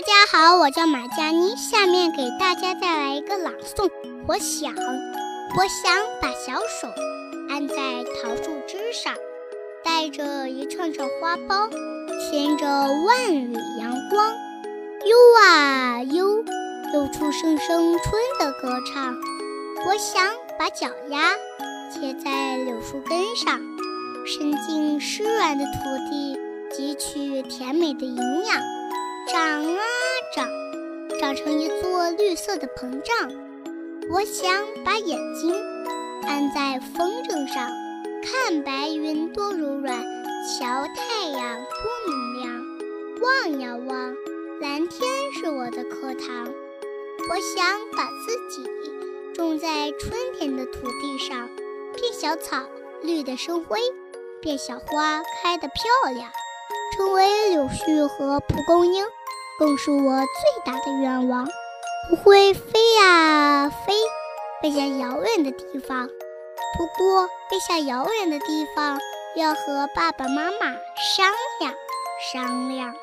大家好，我叫马佳妮，下面给大家带来一个朗诵。我想，我想把小手按在桃树枝上，带着一串串花苞，牵着万缕阳光，悠啊悠，悠出声声春的歌唱。我想把脚丫贴在柳树根上，伸进湿软的土地，汲取甜美的营养。长，成一座绿色的膨胀。我想把眼睛安在风筝上，看白云多柔软，瞧太阳多明亮。望呀望，蓝天是我的课堂。我想把自己种在春天的土地上，变小草绿得生辉，变小花开得漂亮，成为柳絮和蒲公英。更是我最大的愿望。我会飞呀飞，飞向遥远的地方。不过，飞向遥远的地方要和爸爸妈妈商量商量。